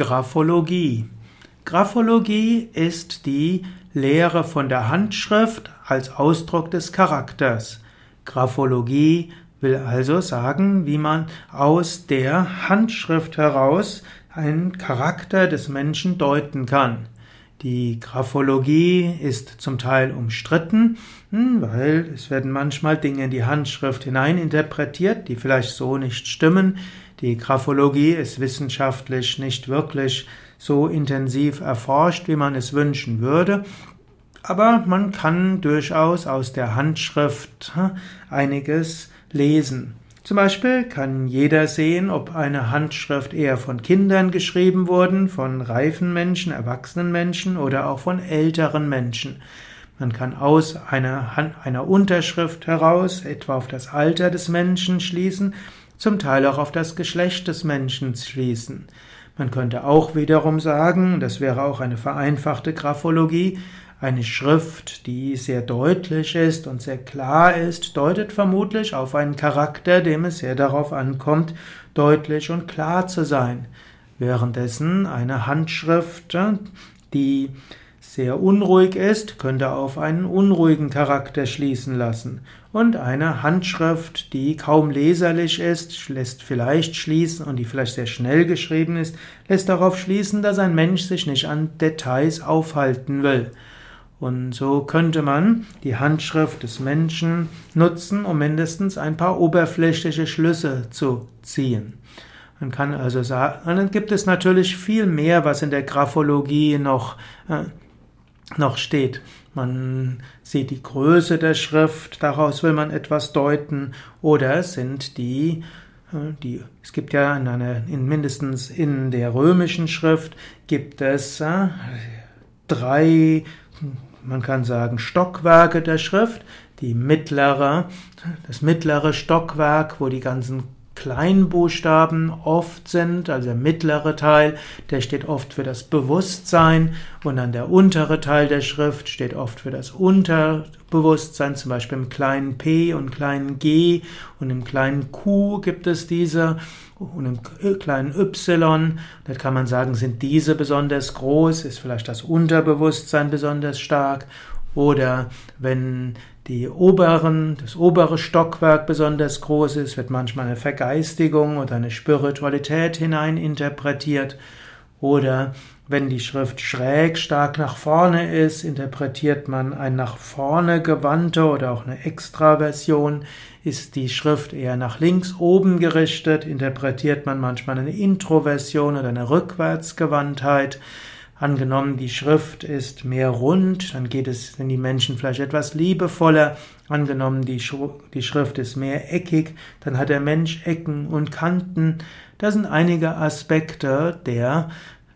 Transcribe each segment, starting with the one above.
Graphologie. Graphologie ist die Lehre von der Handschrift als Ausdruck des Charakters. Graphologie will also sagen, wie man aus der Handschrift heraus einen Charakter des Menschen deuten kann. Die Graphologie ist zum Teil umstritten, hm, weil es werden manchmal Dinge in die Handschrift hineininterpretiert, die vielleicht so nicht stimmen. Die Graphologie ist wissenschaftlich nicht wirklich so intensiv erforscht, wie man es wünschen würde. Aber man kann durchaus aus der Handschrift hm, einiges lesen. Zum Beispiel kann jeder sehen, ob eine Handschrift eher von Kindern geschrieben wurde, von reifen Menschen, erwachsenen Menschen oder auch von älteren Menschen. Man kann aus einer, Hand, einer Unterschrift heraus etwa auf das Alter des Menschen schließen, zum Teil auch auf das Geschlecht des Menschen schließen. Man könnte auch wiederum sagen, das wäre auch eine vereinfachte Graphologie, eine Schrift, die sehr deutlich ist und sehr klar ist, deutet vermutlich auf einen Charakter, dem es sehr darauf ankommt, deutlich und klar zu sein. Währenddessen eine Handschrift, die sehr unruhig ist, könnte auf einen unruhigen Charakter schließen lassen. Und eine Handschrift, die kaum leserlich ist, lässt vielleicht schließen und die vielleicht sehr schnell geschrieben ist, lässt darauf schließen, dass ein Mensch sich nicht an Details aufhalten will. Und so könnte man die Handschrift des Menschen nutzen, um mindestens ein paar oberflächliche Schlüsse zu ziehen. Man kann also sagen, dann gibt es natürlich viel mehr, was in der Graphologie noch, äh, noch steht. Man sieht die Größe der Schrift, daraus will man etwas deuten, oder sind die äh, die, es gibt ja in, einer, in mindestens in der römischen Schrift gibt es äh, drei man kann sagen, Stockwerke der Schrift. Die mittlere, das mittlere Stockwerk, wo die ganzen Kleinbuchstaben oft sind, also der mittlere Teil, der steht oft für das Bewusstsein und dann der untere Teil der Schrift steht oft für das Unterbewusstsein, zum Beispiel im kleinen p und kleinen g und im kleinen q gibt es diese und im kleinen y. Da kann man sagen, sind diese besonders groß, ist vielleicht das Unterbewusstsein besonders stark oder wenn die oberen, das obere Stockwerk besonders groß ist, wird manchmal eine Vergeistigung oder eine Spiritualität hineininterpretiert. Oder wenn die Schrift schräg stark nach vorne ist, interpretiert man ein nach vorne gewandte oder auch eine Extraversion. Ist die Schrift eher nach links oben gerichtet, interpretiert man manchmal eine Introversion oder eine Rückwärtsgewandtheit. Angenommen, die Schrift ist mehr rund, dann geht es, sind die Menschen vielleicht etwas liebevoller. Angenommen, die, die Schrift ist mehr eckig, dann hat der Mensch Ecken und Kanten. Das sind einige Aspekte, der,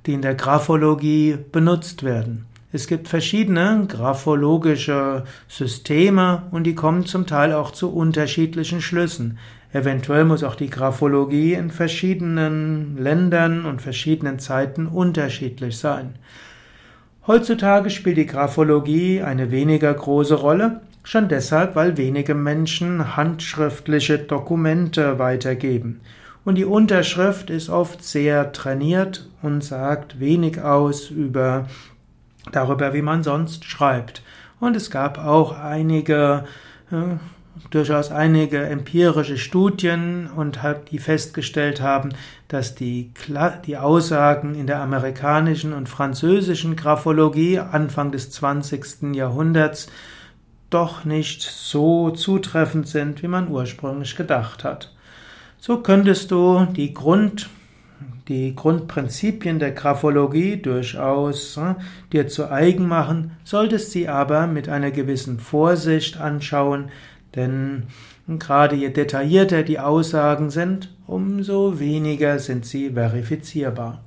die in der Graphologie benutzt werden. Es gibt verschiedene graphologische Systeme und die kommen zum Teil auch zu unterschiedlichen Schlüssen. Eventuell muss auch die Graphologie in verschiedenen Ländern und verschiedenen Zeiten unterschiedlich sein. Heutzutage spielt die Graphologie eine weniger große Rolle, schon deshalb, weil wenige Menschen handschriftliche Dokumente weitergeben. Und die Unterschrift ist oft sehr trainiert und sagt wenig aus über darüber, wie man sonst schreibt. Und es gab auch einige äh, durchaus einige empirische Studien und die festgestellt haben, dass die, die Aussagen in der amerikanischen und französischen Graphologie Anfang des 20. Jahrhunderts doch nicht so zutreffend sind, wie man ursprünglich gedacht hat. So könntest du die Grund die Grundprinzipien der Graphologie durchaus äh, dir zu eigen machen, solltest sie aber mit einer gewissen Vorsicht anschauen, denn gerade je detaillierter die Aussagen sind, umso weniger sind sie verifizierbar.